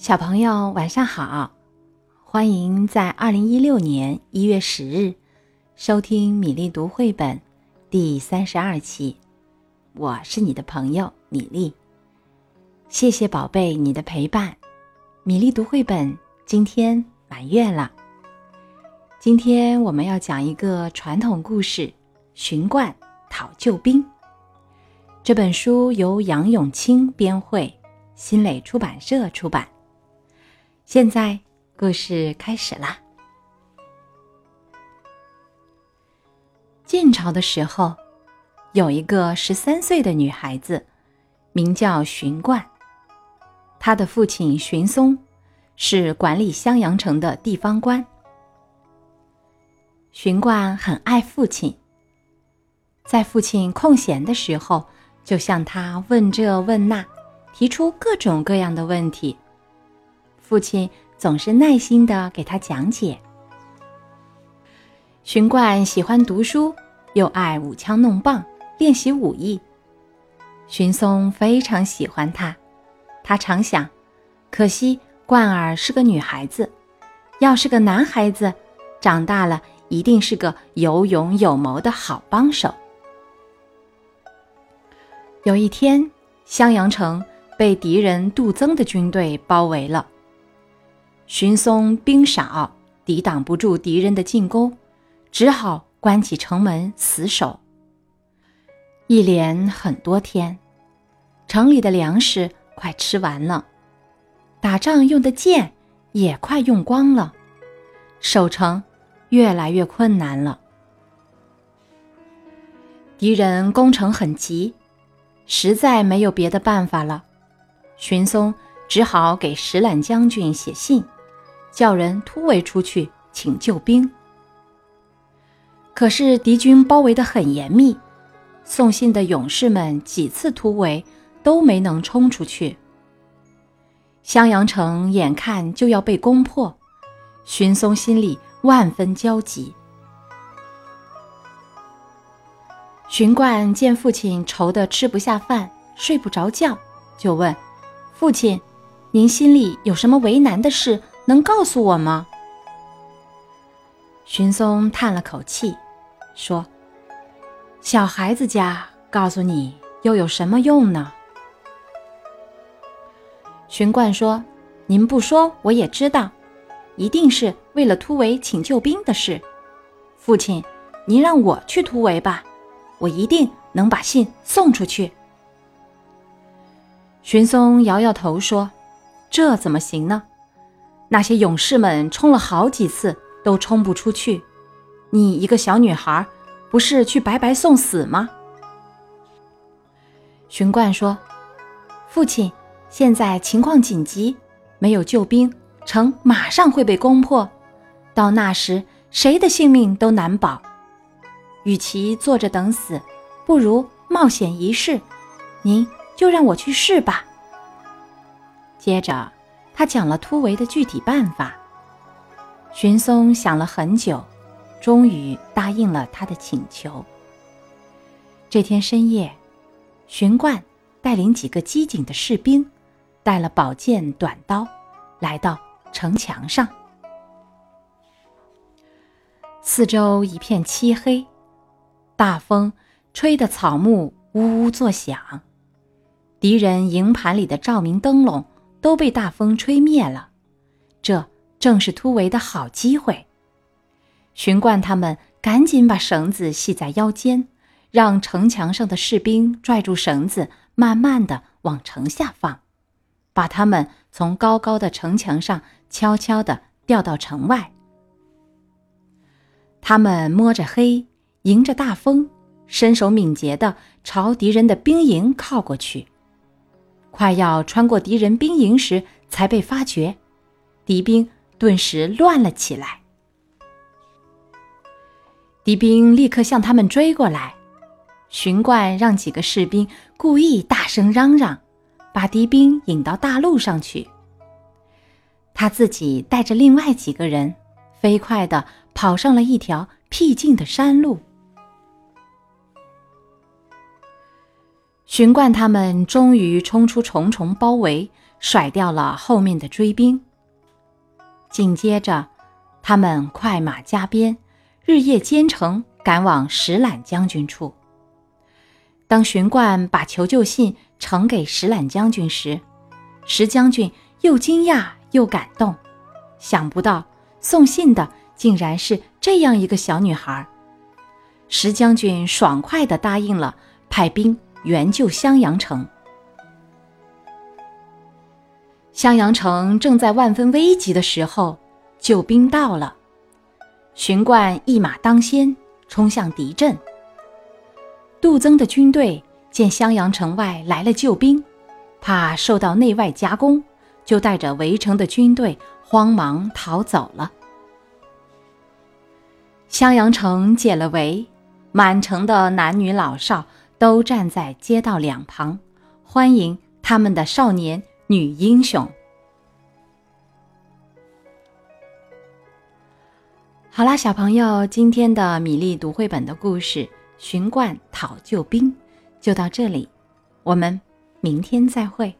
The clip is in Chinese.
小朋友晚上好，欢迎在二零一六年一月十日收听米粒读绘本第三十二期。我是你的朋友米粒，谢谢宝贝你的陪伴。米粒读绘本今天满月了，今天我们要讲一个传统故事《寻冠讨救兵》。这本书由杨永清编绘，新蕾出版社出版。现在故事开始啦。晋朝的时候，有一个十三岁的女孩子，名叫荀冠。她的父亲荀松是管理襄阳城的地方官。荀冠很爱父亲，在父亲空闲的时候，就向他问这问那，提出各种各样的问题。父亲总是耐心的给他讲解。荀冠喜欢读书，又爱舞枪弄棒，练习武艺。荀松非常喜欢他，他常想：可惜冠儿是个女孩子，要是个男孩子，长大了一定是个有勇有谋的好帮手。有一天，襄阳城被敌人杜增的军队包围了。荀松兵少，抵挡不住敌人的进攻，只好关起城门死守。一连很多天，城里的粮食快吃完了，打仗用的箭也快用光了，守城越来越困难了。敌人攻城很急，实在没有别的办法了，荀松只好给石览将军写信。叫人突围出去请救兵，可是敌军包围的很严密，送信的勇士们几次突围都没能冲出去。襄阳城眼看就要被攻破，荀松心里万分焦急。荀冠见父亲愁得吃不下饭、睡不着觉，就问父亲：“您心里有什么为难的事？”能告诉我吗？荀松叹了口气，说：“小孩子家告诉你又有什么用呢？”荀冠说：“您不说我也知道，一定是为了突围请救兵的事。父亲，您让我去突围吧，我一定能把信送出去。”荀松摇摇头说：“这怎么行呢？”那些勇士们冲了好几次都冲不出去，你一个小女孩，不是去白白送死吗？荀冠说：“父亲，现在情况紧急，没有救兵，城马上会被攻破，到那时谁的性命都难保。与其坐着等死，不如冒险一试。您就让我去试吧。”接着。他讲了突围的具体办法。荀松想了很久，终于答应了他的请求。这天深夜，荀冠带领几个机警的士兵，带了宝剑、短刀，来到城墙上。四周一片漆黑，大风吹得草木呜呜作响，敌人营盘里的照明灯笼。都被大风吹灭了，这正是突围的好机会。巡冠他们赶紧把绳子系在腰间，让城墙上的士兵拽住绳子，慢慢的往城下放，把他们从高高的城墙上悄悄的吊到城外。他们摸着黑，迎着大风，身手敏捷的朝敌人的兵营靠过去。快要穿过敌人兵营时，才被发觉，敌兵顿时乱了起来。敌兵立刻向他们追过来，荀冠让几个士兵故意大声嚷嚷，把敌兵引到大路上去。他自己带着另外几个人，飞快地跑上了一条僻静的山路。荀冠他们终于冲出重重包围，甩掉了后面的追兵。紧接着，他们快马加鞭，日夜兼程，赶往石览将军处。当荀冠把求救信呈给石览将军时，石将军又惊讶又感动，想不到送信的竟然是这样一个小女孩。石将军爽快地答应了，派兵援救襄阳城。襄阳城正在万分危急的时候，救兵到了。荀冠一马当先，冲向敌阵。杜增的军队见襄阳城外来了救兵，怕受到内外夹攻，就带着围城的军队慌忙逃走了。襄阳城解了围，满城的男女老少都站在街道两旁，欢迎他们的少年女英雄。好啦，小朋友，今天的米粒读绘本的故事。寻冠讨救兵，就到这里，我们明天再会。